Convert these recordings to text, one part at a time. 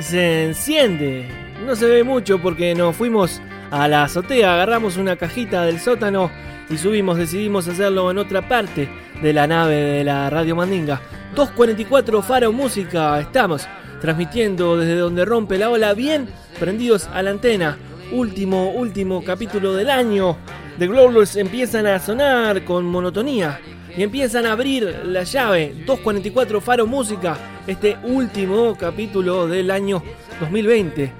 Se enciende. No se ve mucho porque nos fuimos a la azotea, agarramos una cajita del sótano y subimos. Decidimos hacerlo en otra parte de la nave de la Radio Mandinga. 244 Faro Música, estamos transmitiendo desde donde rompe la ola, bien prendidos a la antena. Último, último capítulo del año. The Glowlers empiezan a sonar con monotonía y empiezan a abrir la llave 244 Faro Música, este último capítulo del año 2020.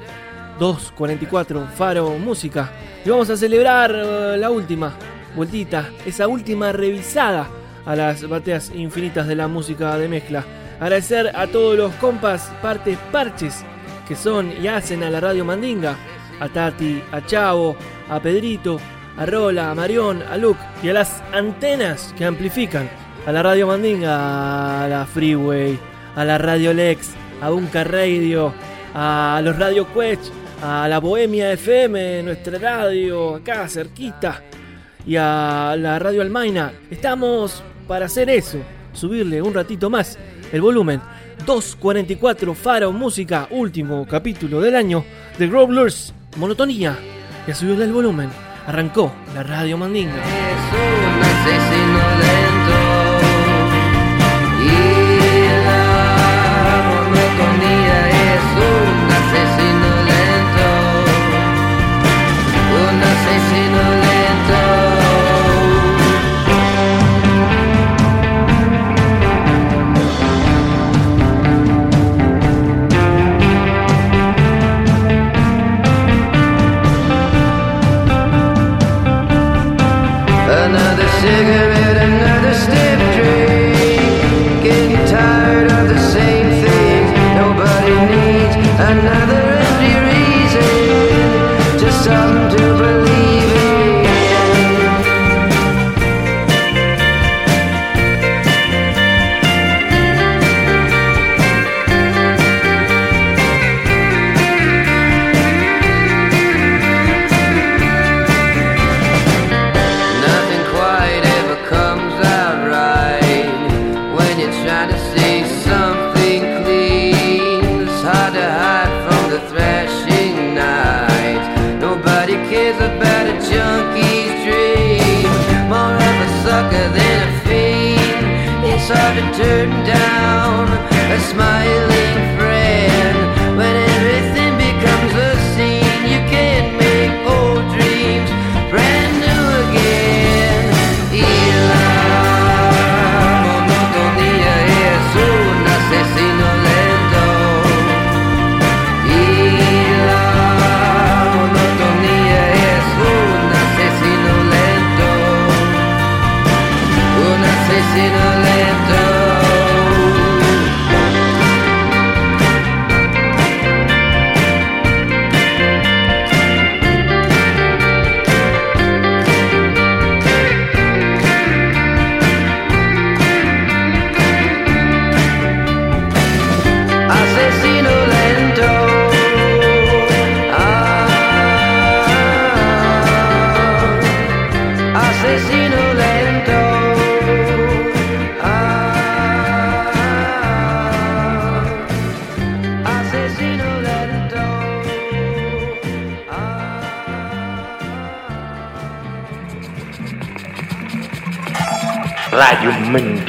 244 Faro Música. Y vamos a celebrar eh, la última vueltita, esa última revisada a las bateas infinitas de la música de mezcla. Agradecer a todos los compas, partes, parches que son y hacen a la radio Mandinga. A Tati, a Chavo, a Pedrito, a Rola, a Marión, a Luke y a las antenas que amplifican a la radio Mandinga, a la Freeway, a la Radio Lex, a Bunker Radio, a los Radio Quest, a la Bohemia FM, nuestra radio acá cerquita y a la Radio Almaina. Estamos para hacer eso, subirle un ratito más el volumen. 244 Faro Música, último capítulo del año de Growlers, monotonía. Y a subirle el volumen, arrancó la Radio Mandinga. Es un asesino lento y la monotonía es un asesino a smiling friend. When everything becomes a scene, you can make old dreams brand new again. Y la monotonía es un asesino lento. Y la monotonía es un asesino lento. Un asesino.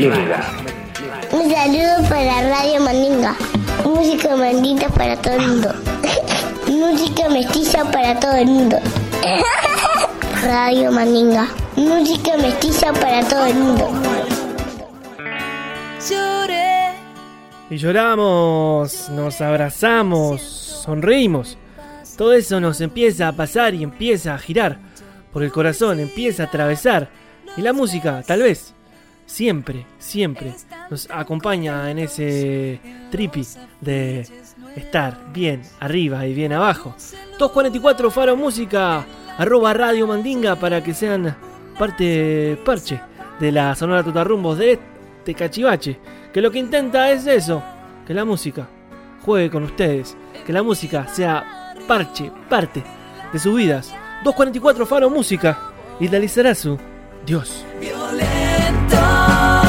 Mandinga. Un saludo para Radio Mandinga. Música mandita para todo el mundo. Música mestiza para todo el mundo. Radio Mandinga. Música mestiza para todo el mundo. Lloré. Y lloramos, nos abrazamos, sonreímos. Todo eso nos empieza a pasar y empieza a girar por el corazón, empieza a atravesar. Y la música, tal vez, siempre, siempre nos acompaña en ese tripi de estar bien arriba y bien abajo. 244 Faro Música, arroba Radio Mandinga para que sean parte parche de la Sonora Totarrumbos de este cachivache. Que lo que intenta es eso, que la música juegue con ustedes, que la música sea parche, parte de sus vidas. 244 Faro Música y su Dios. Si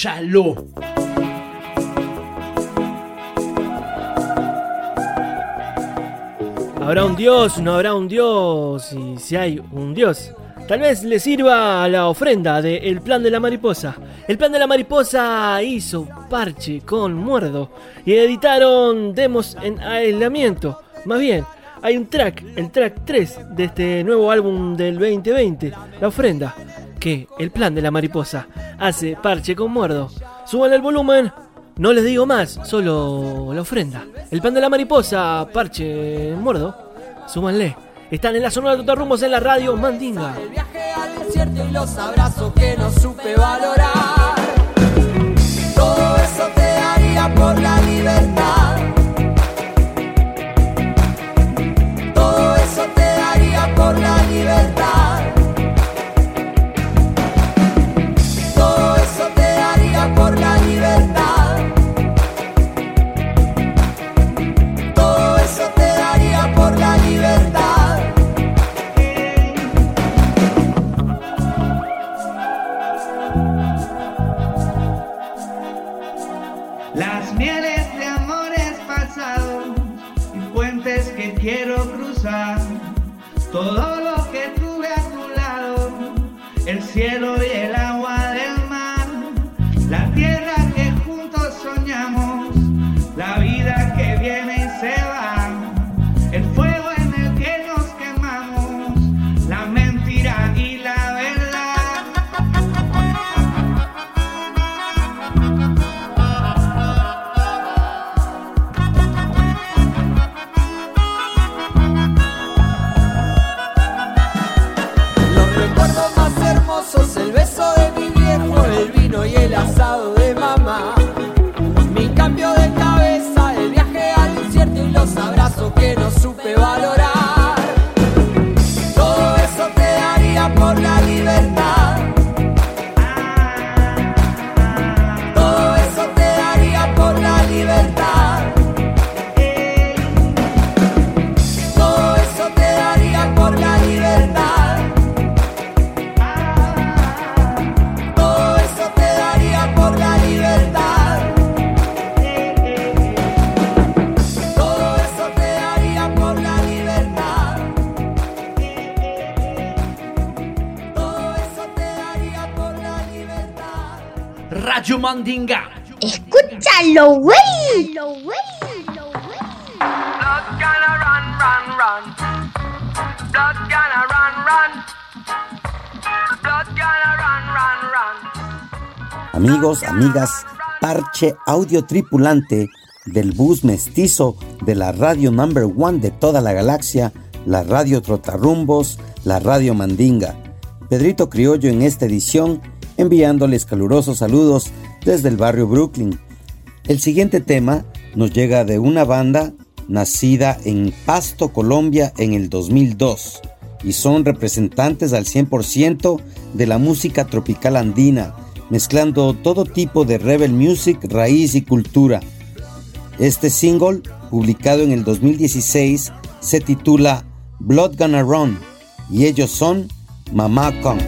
Escúchalo. ¿Habrá un Dios? ¿No habrá un Dios? Y si hay un Dios, tal vez le sirva la ofrenda de El Plan de la Mariposa. El Plan de la Mariposa hizo parche con muerdo y editaron demos en aislamiento. Más bien, hay un track, el track 3 de este nuevo álbum del 2020, La Ofrenda, que El Plan de la Mariposa hace parche con muerdo. Suban el volumen. No les digo más, solo la ofrenda. El pan de la mariposa, parche, muerdo. Súmanle. Están en la zona de Totarrumbos en la radio Mandinga. El viaje al desierto y los abrazos que no supe valorar. Todo eso te daría por la libertad. Mandinga. Escúchalo, güey. Amigos, amigas, parche audio tripulante del bus mestizo de la radio number one de toda la galaxia, la radio Trotarrumbos, la radio Mandinga. Pedrito Criollo en esta edición, enviándoles calurosos saludos desde el barrio Brooklyn. El siguiente tema nos llega de una banda nacida en Pasto, Colombia, en el 2002 y son representantes al 100% de la música tropical andina, mezclando todo tipo de rebel music, raíz y cultura. Este single, publicado en el 2016, se titula Blood Gonna Run y ellos son Mama Kong.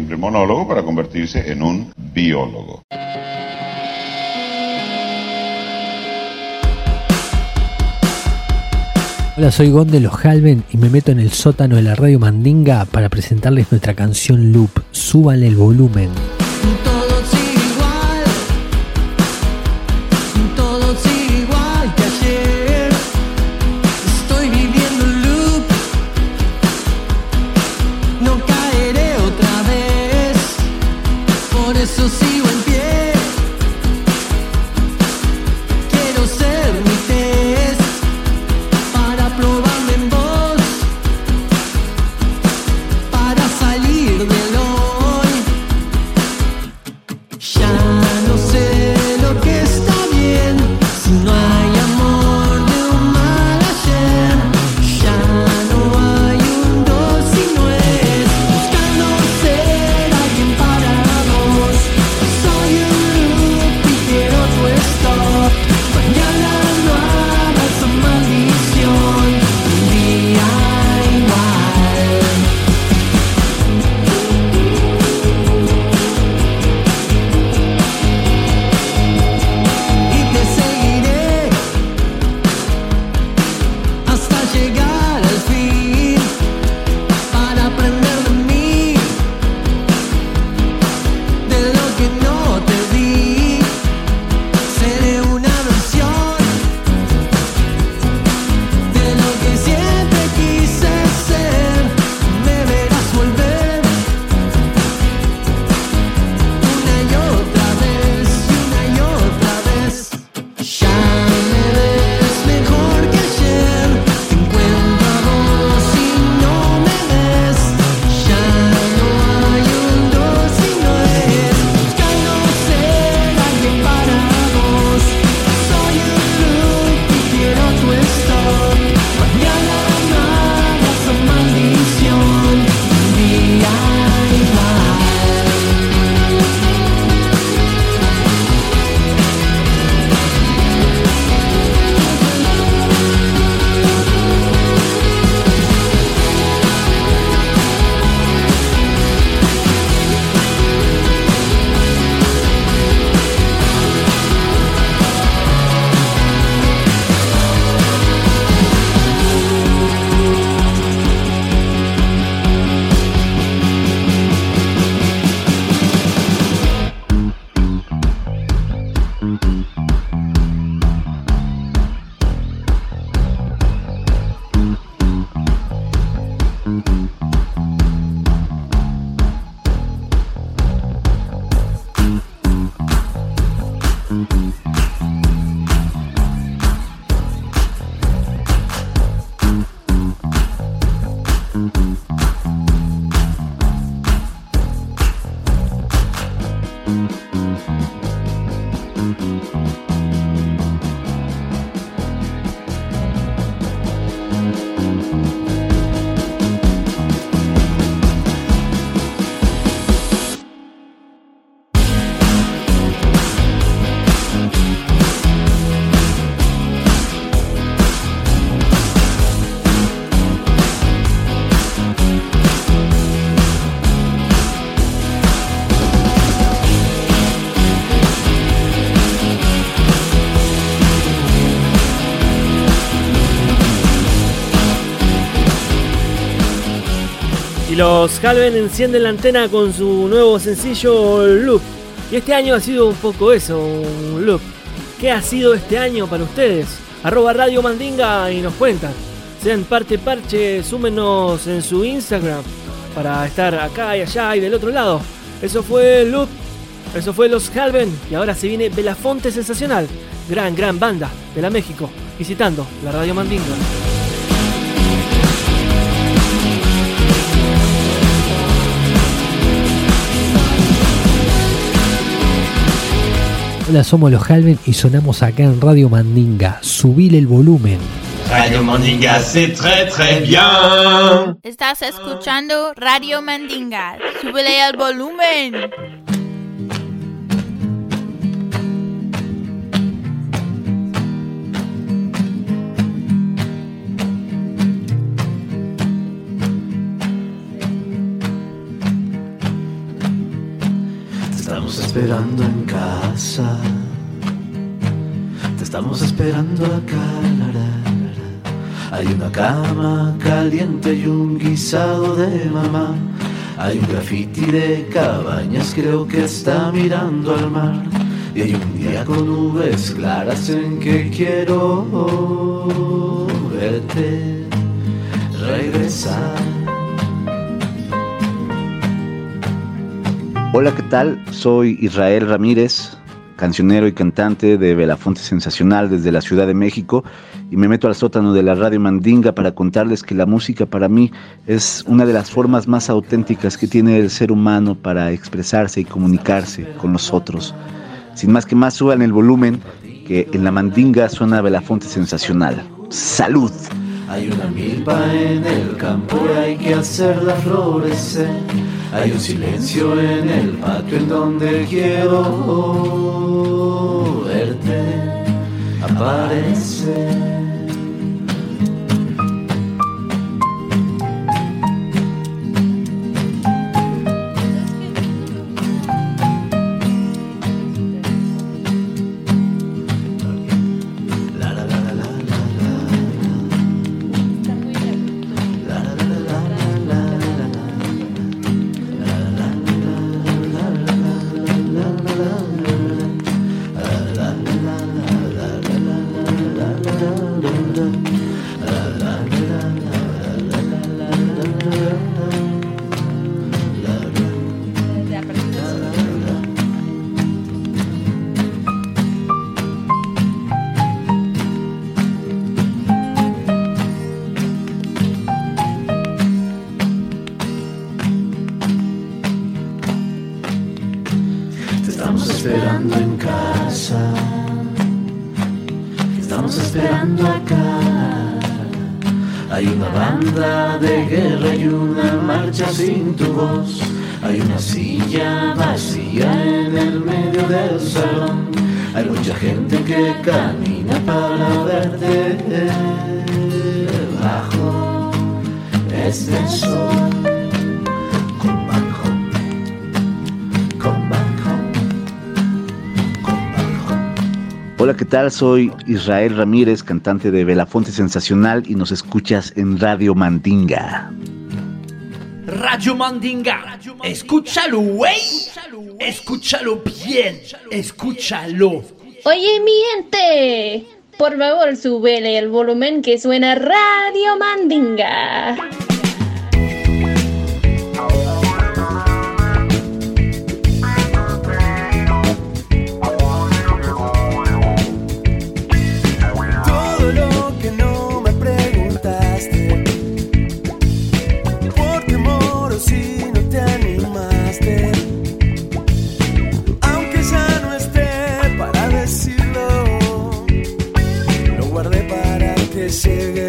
Simple monólogo para convertirse en un biólogo. Hola, soy Gon de los Halven y me meto en el sótano de la Radio Mandinga para presentarles nuestra canción Loop. Súbanle el volumen. Los Calven encienden la antena con su nuevo sencillo Loop. Y este año ha sido un poco eso, un loop. ¿Qué ha sido este año para ustedes? Arroba Radio Mandinga y nos cuentan. Sean parte parche, súmenos en su Instagram para estar acá y allá y del otro lado. Eso fue Loop, eso fue Los Calven y ahora se viene Belafonte Sensacional, gran, gran banda de la México, visitando la Radio Mandinga. Hola, somos los Halven y sonamos acá en Radio Mandinga. Subile el volumen. Radio Mandinga, c'est très très bien. Estás escuchando Radio Mandinga. Súbele al volumen. Esperando en casa. Te estamos esperando acá. la. Hay una cama caliente y un guisado de mamá. Hay un graffiti de cabañas, creo que está mirando al mar. Y hay un día con nubes claras en que quiero verte regresar. Hola, ¿qué tal? Soy Israel Ramírez, cancionero y cantante de Belafonte Sensacional desde la Ciudad de México y me meto al sótano de la radio Mandinga para contarles que la música para mí es una de las formas más auténticas que tiene el ser humano para expresarse y comunicarse con los otros. Sin más que más, suban el volumen que en la Mandinga suena Belafonte Sensacional. ¡Salud! Hay una milpa en el campo y hay que hacerla florecer. Hay un silencio en el patio en donde quiero verte aparecer. Tal? Soy Israel Ramírez, cantante de Belafonte Sensacional y nos escuchas en Radio Mandinga. Radio Mandinga. Escúchalo, güey. Escúchalo bien. Escúchalo. Oye, mi gente, por favor, súbele el volumen que suena Radio Mandinga. Lo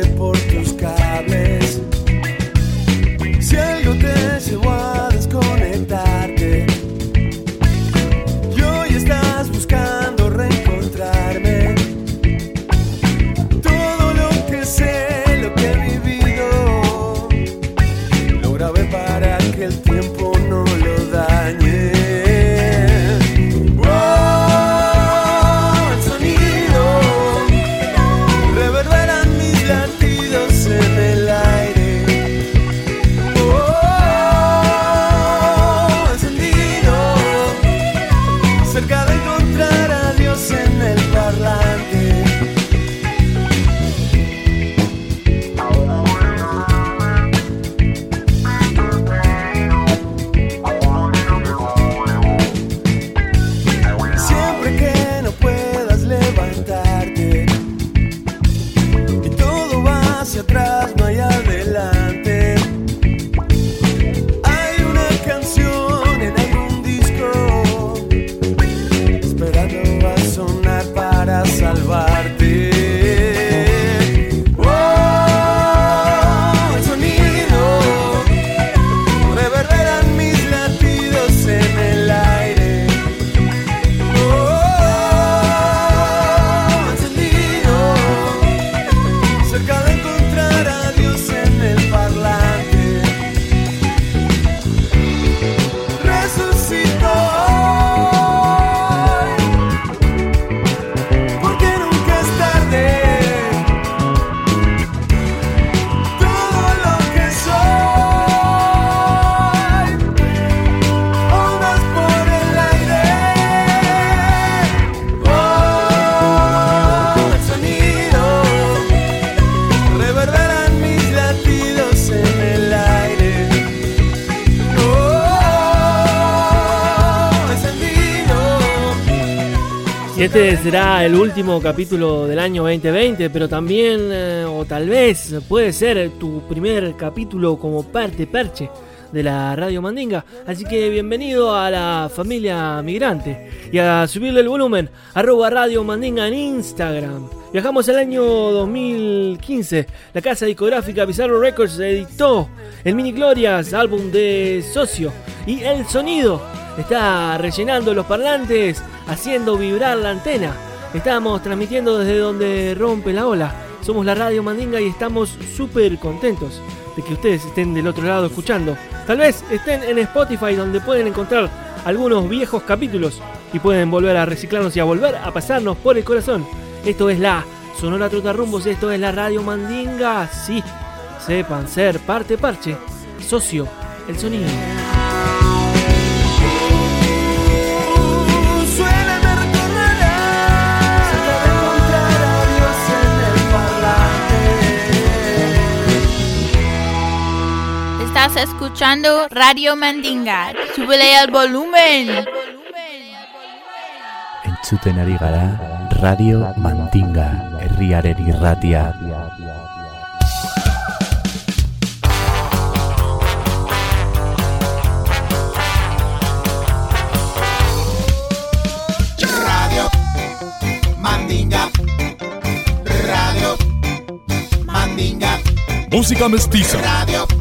este será el último capítulo del año 2020, pero también, eh, o tal vez, puede ser tu primer capítulo como parte perche de la Radio Mandinga. Así que bienvenido a la familia migrante. Y a subirle el volumen, arroba Radio Mandinga en Instagram. Viajamos al año 2015. La casa discográfica Bizarro Records editó el Mini Glorias, álbum de Socio. Y el sonido está rellenando los parlantes, haciendo vibrar la antena. Estamos transmitiendo desde donde rompe la ola. Somos la Radio Mandinga y estamos súper contentos de que ustedes estén del otro lado escuchando. Tal vez estén en Spotify donde pueden encontrar algunos viejos capítulos y pueden volver a reciclarnos y a volver a pasarnos por el corazón. Esto es la Sonora Trotarrumbos, esto es la Radio Mandinga. Sí, sepan ser parte parche, socio, el sonido. Estás escuchando Radio Mandinga. Súbele el volumen. Entzuten ari gara Radio Mandinga, herriaren irratia. Radio Mandinga. Radio Mandinga. Música mestiza Radio.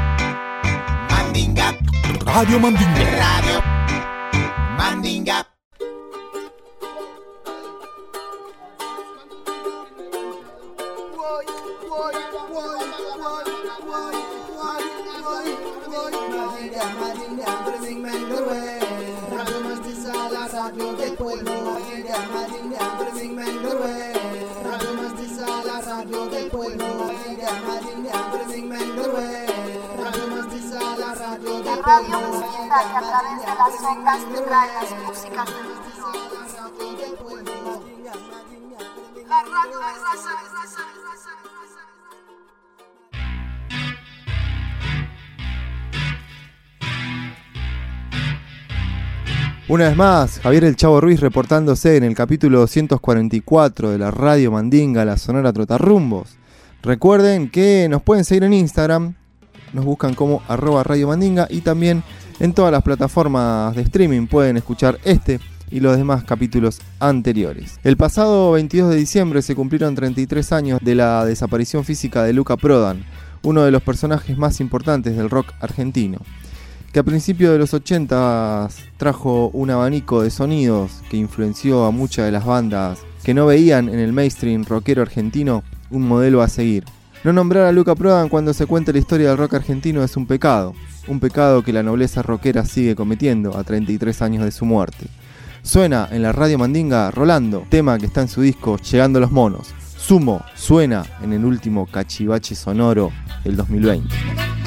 Radio Mandinga. Radio Una vez más, Javier El Chavo Ruiz reportándose en el capítulo 244 de la Radio Mandinga, la Sonora Trotarrumbos. Recuerden que nos pueden seguir en Instagram, nos buscan como arroba Radio Mandinga y también en todas las plataformas de streaming pueden escuchar este y los demás capítulos anteriores. El pasado 22 de diciembre se cumplieron 33 años de la desaparición física de Luca Prodan, uno de los personajes más importantes del rock argentino, que a principios de los 80 trajo un abanico de sonidos que influenció a muchas de las bandas que no veían en el mainstream rockero argentino un modelo a seguir. No nombrar a Luca Prodan cuando se cuenta la historia del rock argentino es un pecado, un pecado que la nobleza rockera sigue cometiendo a 33 años de su muerte. Suena en la radio Mandinga Rolando, tema que está en su disco Llegando los Monos. Sumo suena en el último cachivache sonoro del 2020.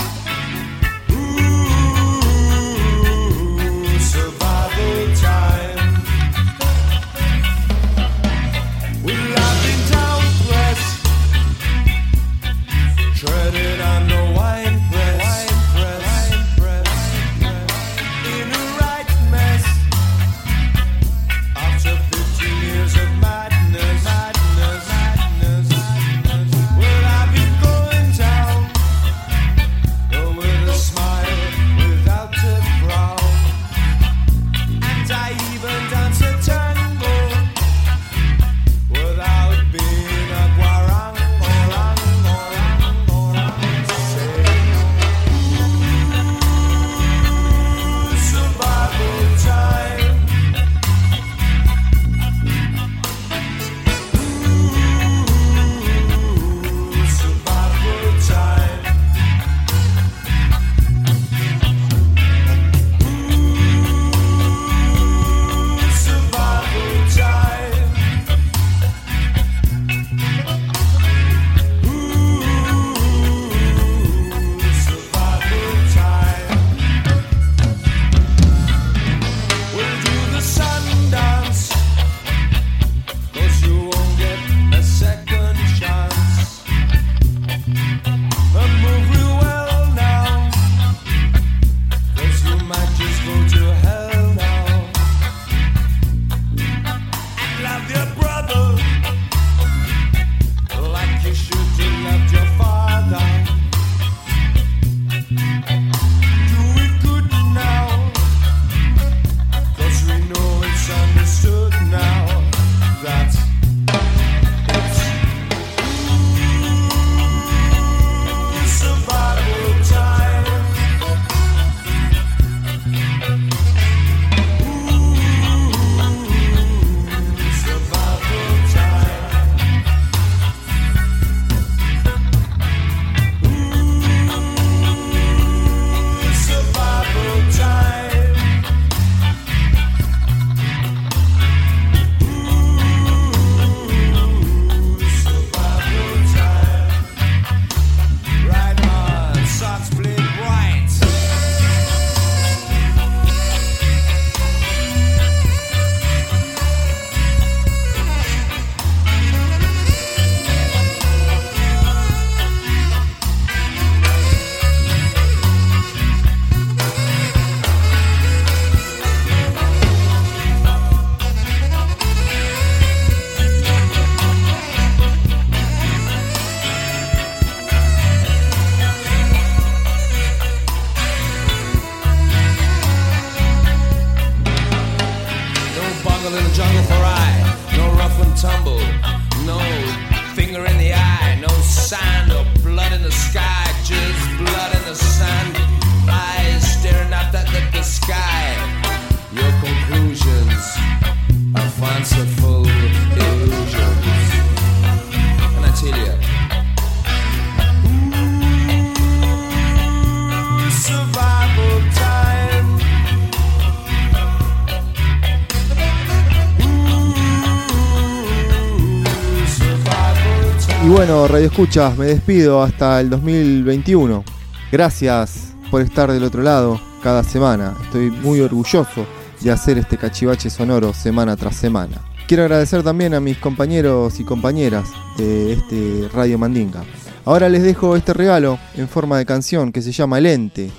Radio Escuchas, me despido hasta el 2021. Gracias por estar del otro lado cada semana. Estoy muy orgulloso de hacer este cachivache sonoro semana tras semana. Quiero agradecer también a mis compañeros y compañeras de este Radio Mandinga. Ahora les dejo este regalo en forma de canción que se llama El Ente,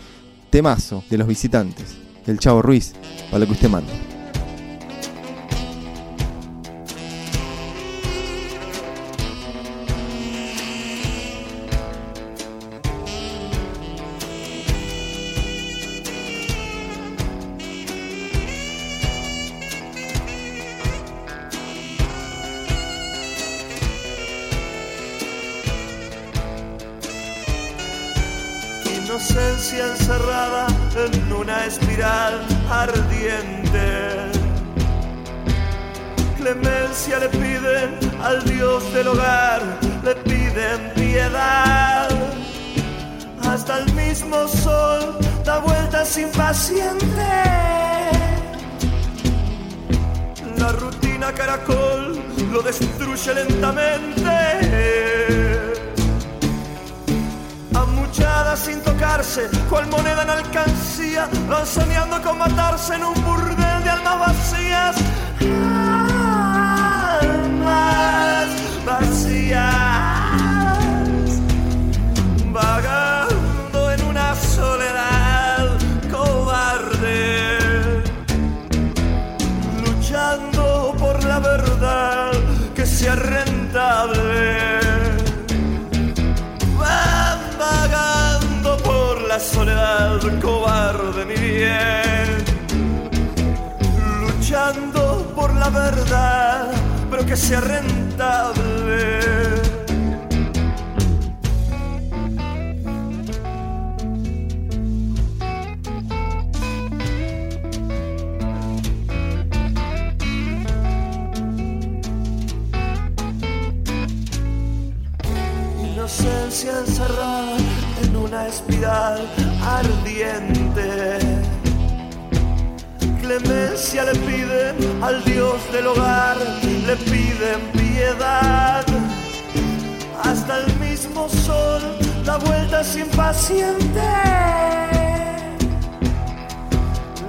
temazo de los visitantes, del Chavo Ruiz, para lo que usted manda. Al Dios del hogar, le piden piedad. Hasta el mismo sol da vueltas impaciente. La rutina caracol lo destruye lentamente. Amuchadas sin tocarse, cual moneda en alcancía, van soñando con matarse en un burdel de almas vacías. Almas vacías, vagando en una soledad cobarde, luchando por la verdad que sea rentable. Vagando por la soledad cobarde, mi bien. Luchando por la verdad, pero que sea rentable. Inocencia encerrada en una espiral ardiente. Clemencia le piden al Dios del hogar, le piden piedad. Hasta el mismo sol da vueltas impaciente.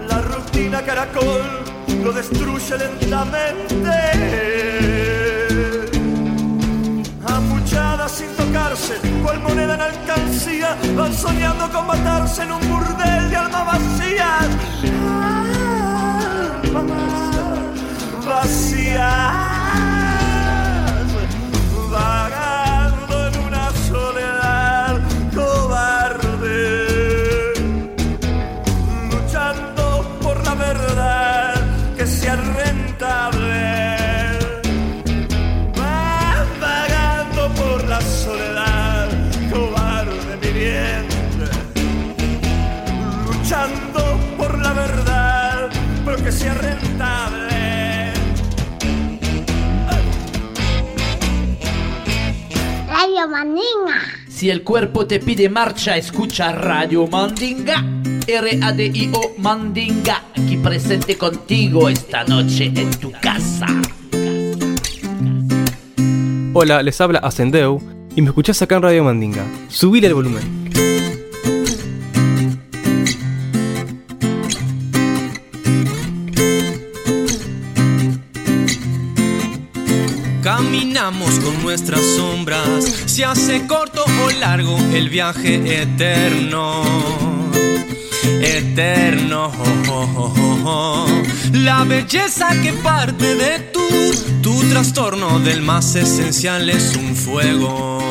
La rutina caracol lo destruye lentamente. Amuchadas sin tocarse, cual moneda en alcancía, van soñando con matarse en un burdel de almas vacías, vagando Si el cuerpo te pide marcha, escucha Radio Mandinga. R-A-D-I-O Mandinga, aquí presente contigo esta noche en tu casa. Hola, les habla Ascendeu y me escuchás acá en Radio Mandinga. Subile el volumen. Caminamos con nuestras sombras, se hace corto o largo el viaje eterno. Eterno. La belleza que parte de tú, tu trastorno del más esencial es un fuego.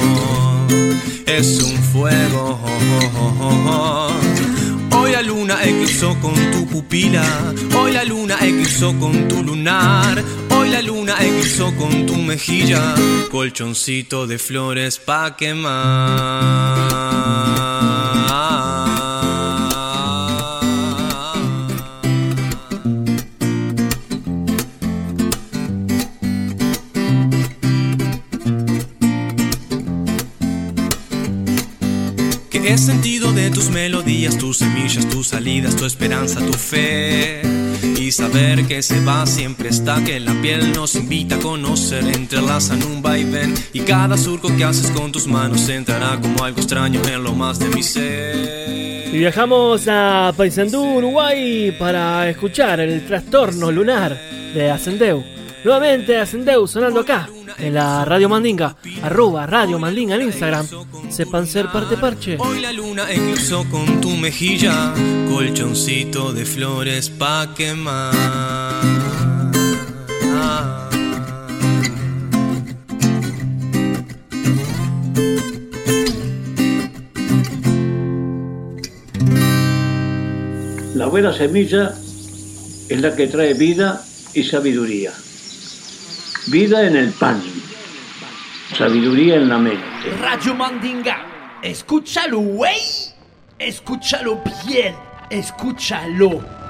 Es un fuego. Hoy la luna eclipsó con tu pupila, hoy la luna eclipsó con tu lunar, la luna eclipsó con tu mejilla, colchoncito de flores pa' quemar. ¿Qué es sentido de tus melodías, tus semillas, tus salidas, tu esperanza, tu fe? y saber que se va siempre está que la piel nos invita a conocer entrelazan un vaivén y cada surco que haces con tus manos entrará como algo extraño en lo más de mi ser. Y viajamos a Paysandú, Uruguay para escuchar el trastorno lunar de Ascendeu. Nuevamente Ascendeu sonando acá en la Radio Mandinga, arroba Radio Mandinga en Instagram. Sepan ser parte parche. Hoy la luna incluso con tu mejilla, colchoncito de flores pa' quemar. La buena semilla es la que trae vida y sabiduría. Vida en el pan. Sabiduría en la mente. Radio Mandinga. Escúchalo, güey. Escúchalo bien. Escúchalo.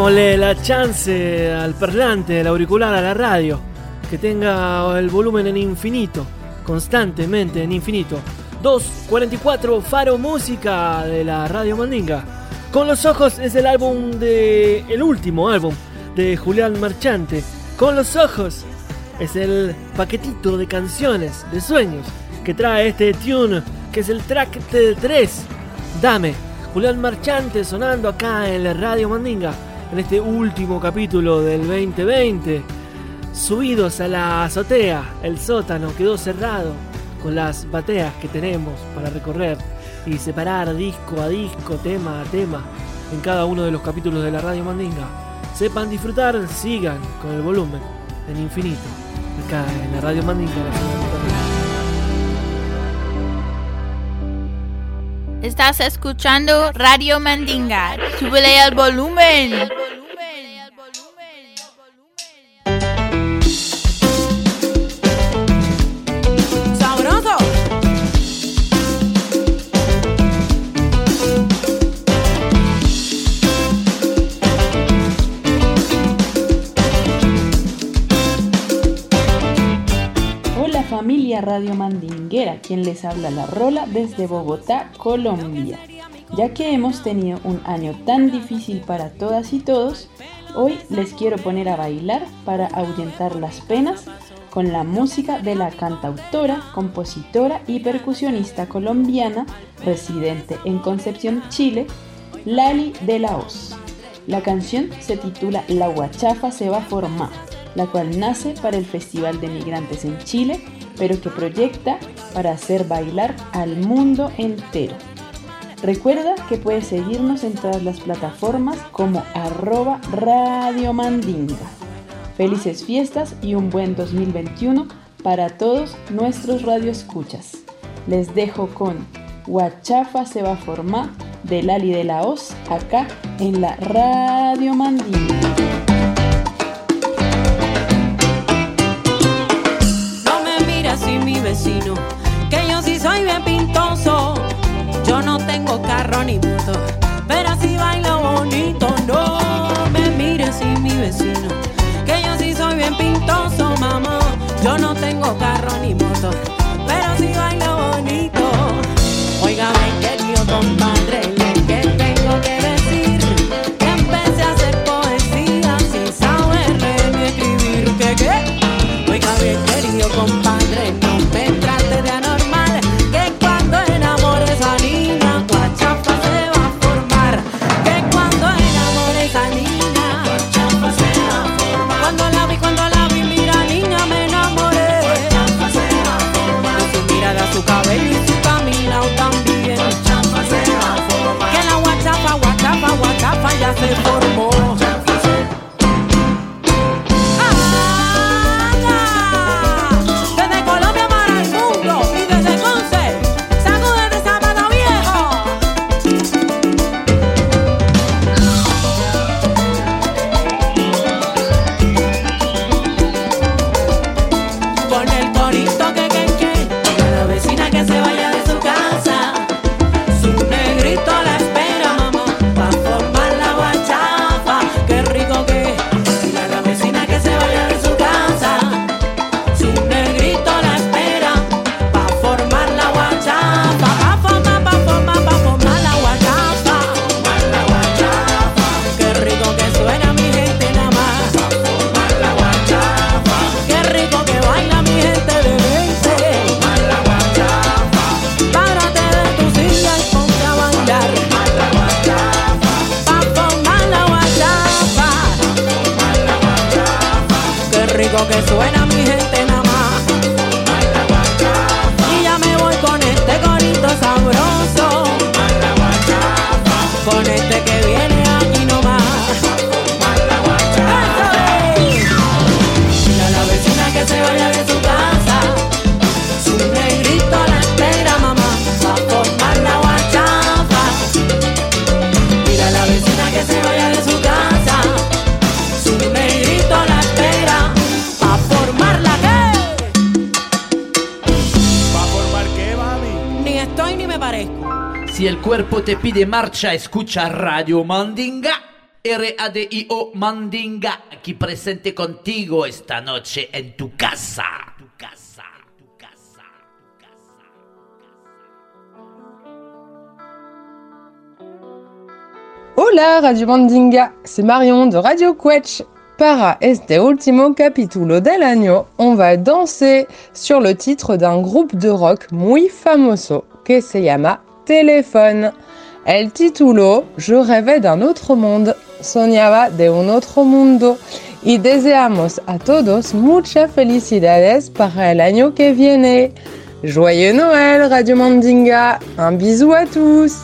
démosle la chance al parlante, al auricular, a la radio, que tenga el volumen en infinito, constantemente en infinito. 244 Faro Música de la Radio Mandinga. Con los ojos es el álbum de el último álbum de Julián Marchante. Con los ojos es el paquetito de canciones, de sueños que trae este tune, que es el track 3. Dame, Julián Marchante sonando acá en la Radio Mandinga en este último capítulo del 2020. Subidos a la azotea, el sótano quedó cerrado con las bateas que tenemos para recorrer y separar disco a disco, tema a tema en cada uno de los capítulos de la Radio Mandinga. Sepan disfrutar, sigan con el volumen en infinito acá en la Radio Mandinga. Estás escuchando Radio Mandinga. Súbele al volumen. Radio Mandinguera, quien les habla la Rola desde Bogotá, Colombia. Ya que hemos tenido un año tan difícil para todas y todos, hoy les quiero poner a bailar para ahuyentar las penas con la música de la cantautora, compositora y percusionista colombiana residente en Concepción, Chile, Lali de la Hoz. La canción se titula La Guachafa se va a formar, la cual nace para el Festival de Migrantes en Chile, pero que proyecta para hacer bailar al mundo entero. Recuerda que puedes seguirnos en todas las plataformas como arroba Radio Mandinga. Felices fiestas y un buen 2021 para todos nuestros radioescuchas. Les dejo con Guachafa se va a formar de Lali de la Hoz acá en la Radio Mandinga. Carro ni moto, pero sí bailo bonito. No me mire así mi vecino, que yo sí soy bien pintoso, mamá. Yo no tengo carro ni moto, pero sí bailo pide marcha, escucha Radio Mandinga. R-A-D-I-O Mandinga, aquí presente contigo esta noche en tu casa. Tu casa. Hola Radio Mandinga, c'est Marion de Radio Quetch. Para este último capítulo del año, on va danser sur le titre d'un groupe de rock muy famoso que se llama Téléphone. El título Je rêvais d'un autre monde, soñaba de un otro mundo. Y deseamos a todos muchas felicidades para el año que viene. Joyeux Noël Radio Mandinga, un bisou à tous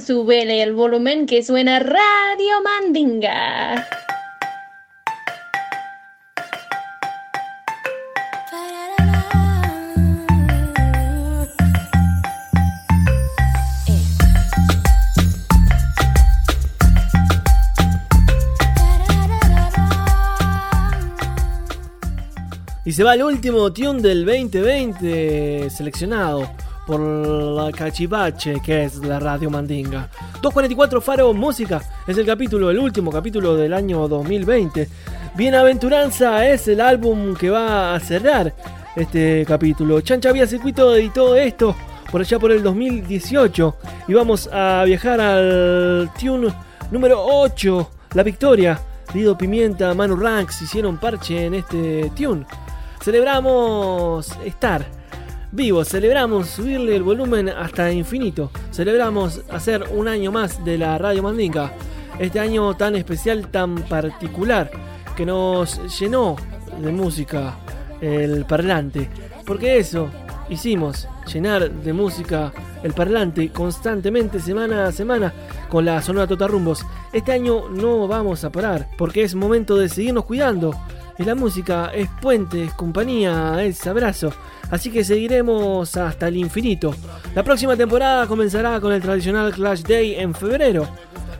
súbele el volumen que suena Radio Mandinga. Y se va el último tune del 2020 seleccionado por la Cachivache, que es la Radio Mandinga. 244 Faro Música es el capítulo, el último capítulo del año 2020. Bienaventuranza es el álbum que va a cerrar este capítulo. Chancha Vía Circuito editó esto por allá por el 2018. Y vamos a viajar al tune número 8, La Victoria. Lido Pimienta, Manu Ranks hicieron parche en este tune. Celebramos estar vivos, celebramos subirle el volumen hasta infinito. Celebramos hacer un año más de la Radio Mandinga. Este año tan especial, tan particular, que nos llenó de música el parlante. Porque eso hicimos, llenar de música el parlante constantemente, semana a semana, con la Sonora Totarrumbos. Este año no vamos a parar, porque es momento de seguirnos cuidando. Y la música es puente, es compañía, es abrazo. Así que seguiremos hasta el infinito. La próxima temporada comenzará con el tradicional Clash Day en febrero.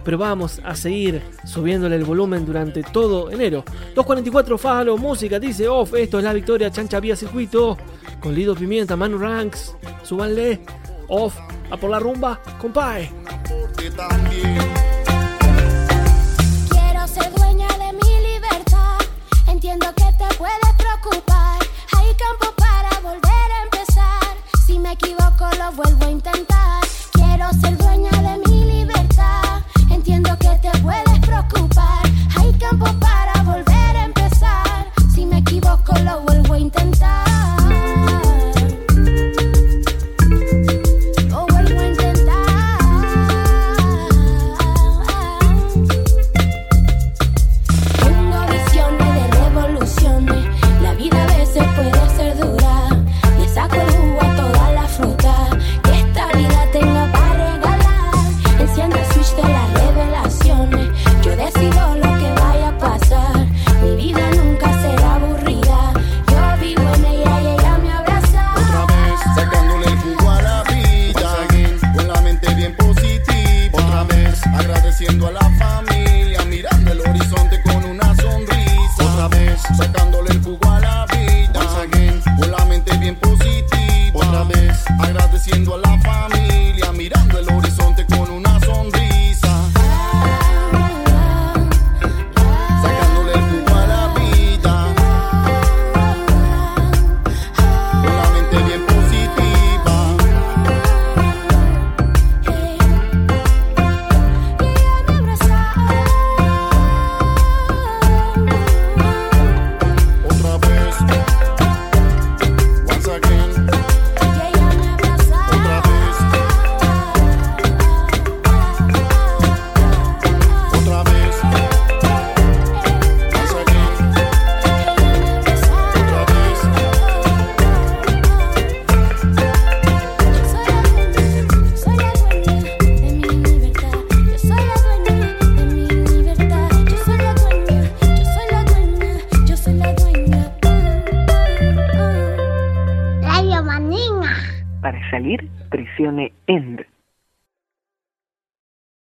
Pero vamos a seguir subiéndole el volumen durante todo enero. 244 Falo, música, dice off. Esto es la victoria, chancha vía circuito. Con Lido Pimienta, Manu Ranks. Súbanle. Off. A por la rumba, compadre. Campo para volver a empezar. Si me equivoco, lo vuelvo a intentar. Quiero ser dueña de mi libertad. Entiendo que te puedes preocupar. Hay campo para volver a empezar. Si me equivoco, lo vuelvo a intentar.